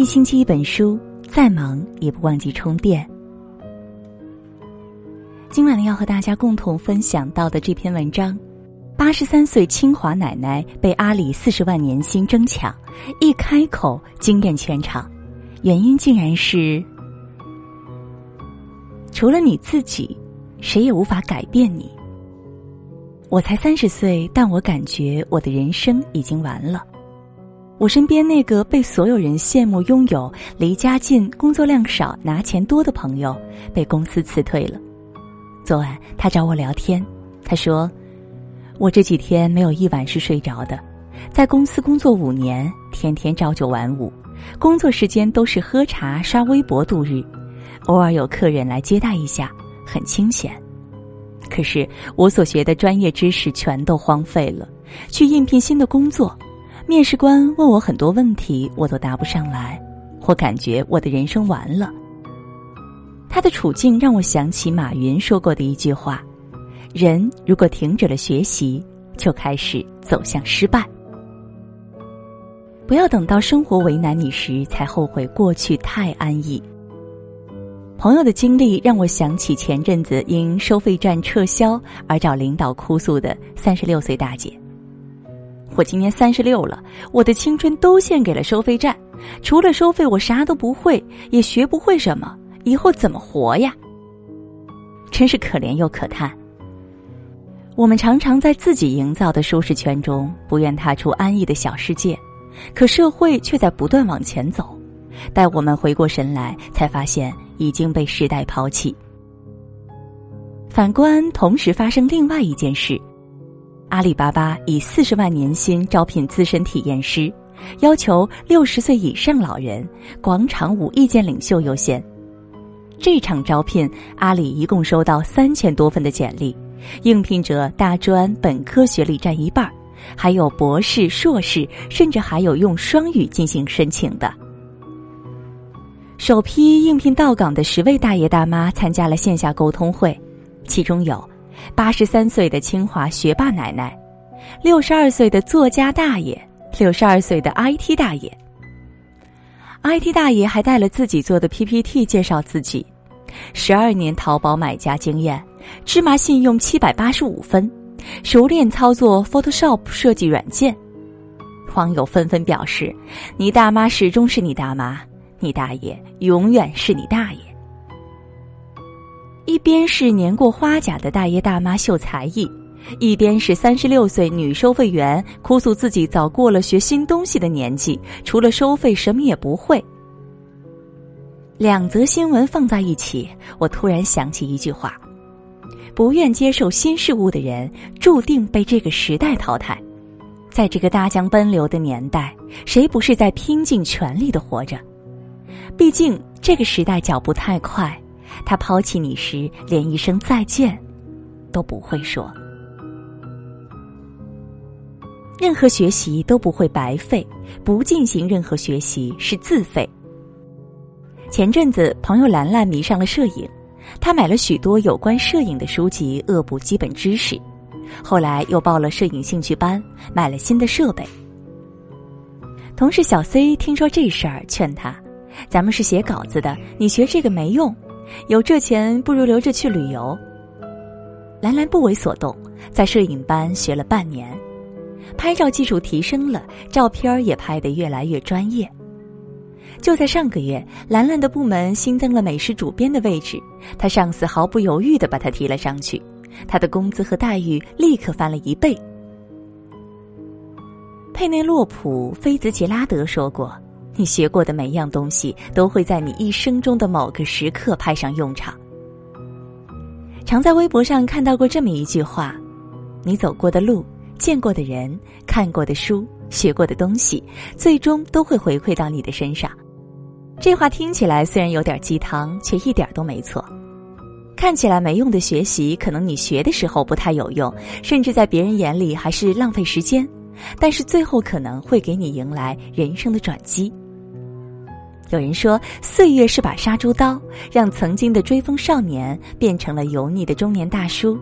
一星期一本书，再忙也不忘记充电。今晚呢，要和大家共同分享到的这篇文章：八十三岁清华奶奶被阿里四十万年薪争抢，一开口惊艳全场，原因竟然是除了你自己，谁也无法改变你。我才三十岁，但我感觉我的人生已经完了。我身边那个被所有人羡慕拥有、离家近、工作量少、拿钱多的朋友，被公司辞退了。昨晚他找我聊天，他说：“我这几天没有一晚是睡着的，在公司工作五年，天天朝九晚五，工作时间都是喝茶、刷微博度日，偶尔有客人来接待一下，很清闲。可是我所学的专业知识全都荒废了，去应聘新的工作，面试官问我很多问题，我都答不上来，我感觉我的人生完了。”他的处境让我想起马云说过的一句话：“人如果停止了学习，就开始走向失败。不要等到生活为难你时才后悔过去太安逸。”朋友的经历让我想起前阵子因收费站撤销而找领导哭诉的三十六岁大姐：“我今年三十六了，我的青春都献给了收费站，除了收费，我啥都不会，也学不会什么。”以后怎么活呀？真是可怜又可叹。我们常常在自己营造的舒适圈中，不愿踏出安逸的小世界，可社会却在不断往前走。待我们回过神来，才发现已经被时代抛弃。反观同时发生另外一件事：阿里巴巴以四十万年薪招聘资深体验师，要求六十岁以上老人、广场舞意见领袖优先。这场招聘，阿里一共收到三千多份的简历，应聘者大专、本科学历占一半，还有博士、硕士，甚至还有用双语进行申请的。首批应聘到岗的十位大爷大妈参加了线下沟通会，其中有八十三岁的清华学霸奶奶，六十二岁的作家大爷，六十二岁的 IT 大爷。IT 大爷还带了自己做的 PPT 介绍自己，十二年淘宝买家经验，芝麻信用七百八十五分，熟练操作 Photoshop 设计软件。网友纷纷表示：“你大妈始终是你大妈，你大爷永远是你大爷。”一边是年过花甲的大爷大妈秀才艺。一边是三十六岁女收费员哭诉自己早过了学新东西的年纪，除了收费什么也不会。两则新闻放在一起，我突然想起一句话：不愿接受新事物的人，注定被这个时代淘汰。在这个大江奔流的年代，谁不是在拼尽全力的活着？毕竟这个时代脚步太快，他抛弃你时，连一声再见都不会说。任何学习都不会白费，不进行任何学习是自费。前阵子，朋友兰兰迷上了摄影，她买了许多有关摄影的书籍，恶补基本知识。后来又报了摄影兴趣班，买了新的设备。同事小 C 听说这事儿，劝他：“咱们是写稿子的，你学这个没用，有这钱不如留着去旅游。”兰兰不为所动，在摄影班学了半年。拍照技术提升了，照片也拍得越来越专业。就在上个月，兰兰的部门新增了美食主编的位置，她上司毫不犹豫的把她提了上去，她的工资和待遇立刻翻了一倍。佩内洛普·菲兹杰拉德说过：“你学过的每样东西都会在你一生中的某个时刻派上用场。”常在微博上看到过这么一句话：“你走过的路。”见过的人、看过的书、学过的东西，最终都会回馈到你的身上。这话听起来虽然有点鸡汤，却一点都没错。看起来没用的学习，可能你学的时候不太有用，甚至在别人眼里还是浪费时间，但是最后可能会给你迎来人生的转机。有人说，岁月是把杀猪刀，让曾经的追风少年变成了油腻的中年大叔。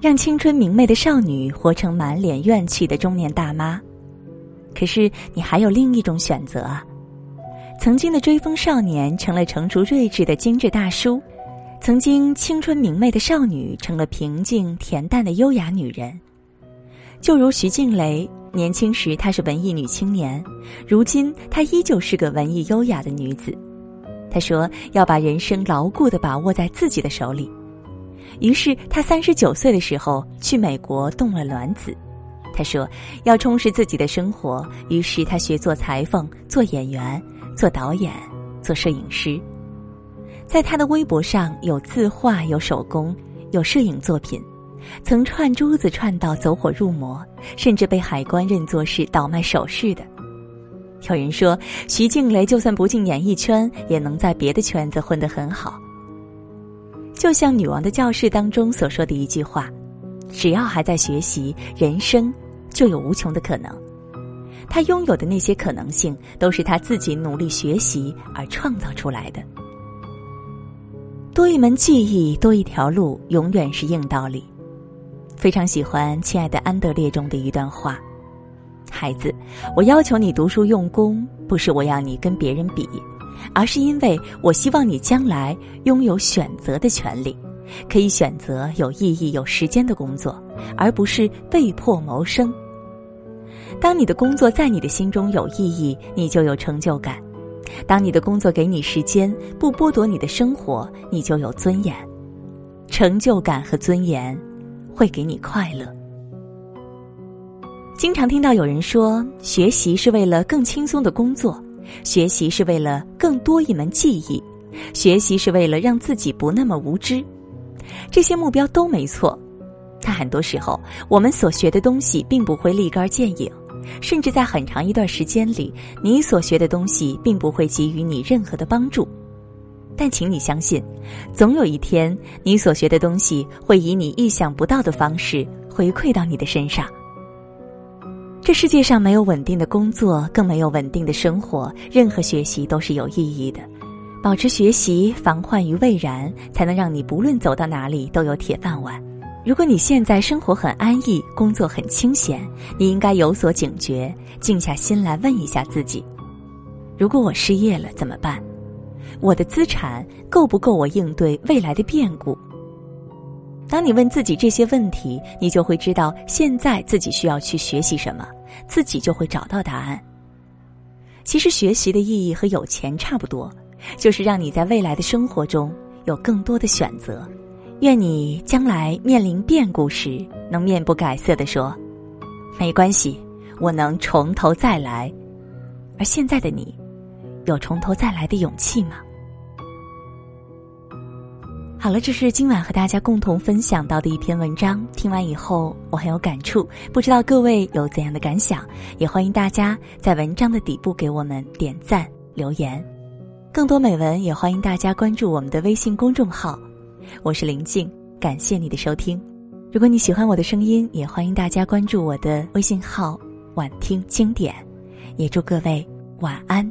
让青春明媚的少女活成满脸怨气的中年大妈，可是你还有另一种选择啊！曾经的追风少年成了成熟睿智的精致大叔，曾经青春明媚的少女成了平静恬淡的优雅女人。就如徐静蕾，年轻时她是文艺女青年，如今她依旧是个文艺优雅的女子。她说要把人生牢固的把握在自己的手里。于是她三十九岁的时候去美国冻了卵子。她说要充实自己的生活，于是她学做裁缝、做演员、做导演、做摄影师。在她的微博上有字画、有手工、有摄影作品。曾串珠子串到走火入魔，甚至被海关认作是倒卖首饰的。有人说，徐静蕾就算不进演艺圈，也能在别的圈子混得很好。就像《女王的教室》当中所说的一句话：“只要还在学习，人生就有无穷的可能。”她拥有的那些可能性，都是她自己努力学习而创造出来的。多一门技艺，多一条路，永远是硬道理。非常喜欢《亲爱的安德烈》中的一段话：“孩子，我要求你读书用功，不是我要你跟别人比，而是因为我希望你将来拥有选择的权利，可以选择有意义、有时间的工作，而不是被迫谋生。当你的工作在你的心中有意义，你就有成就感；当你的工作给你时间，不剥夺你的生活，你就有尊严、成就感和尊严。”会给你快乐。经常听到有人说，学习是为了更轻松的工作，学习是为了更多一门技艺，学习是为了让自己不那么无知。这些目标都没错，但很多时候，我们所学的东西并不会立竿见影，甚至在很长一段时间里，你所学的东西并不会给予你任何的帮助。但请你相信，总有一天，你所学的东西会以你意想不到的方式回馈到你的身上。这世界上没有稳定的工作，更没有稳定的生活。任何学习都是有意义的，保持学习，防患于未然，才能让你不论走到哪里都有铁饭碗。如果你现在生活很安逸，工作很清闲，你应该有所警觉，静下心来问一下自己：如果我失业了怎么办？我的资产够不够我应对未来的变故？当你问自己这些问题，你就会知道现在自己需要去学习什么，自己就会找到答案。其实学习的意义和有钱差不多，就是让你在未来的生活中有更多的选择。愿你将来面临变故时，能面不改色的说：“没关系，我能从头再来。”而现在的你，有从头再来的勇气吗？好了，这是今晚和大家共同分享到的一篇文章。听完以后，我很有感触，不知道各位有怎样的感想？也欢迎大家在文章的底部给我们点赞留言。更多美文，也欢迎大家关注我们的微信公众号。我是林静，感谢你的收听。如果你喜欢我的声音，也欢迎大家关注我的微信号“晚听经典”。也祝各位晚安，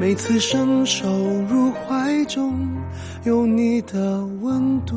每次伸手入怀中。有你的温度。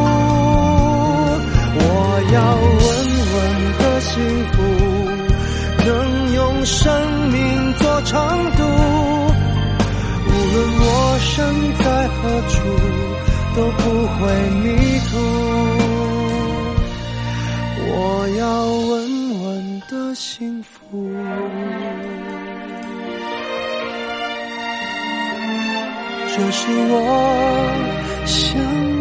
都不会迷途。我要稳稳的幸福，这是我想。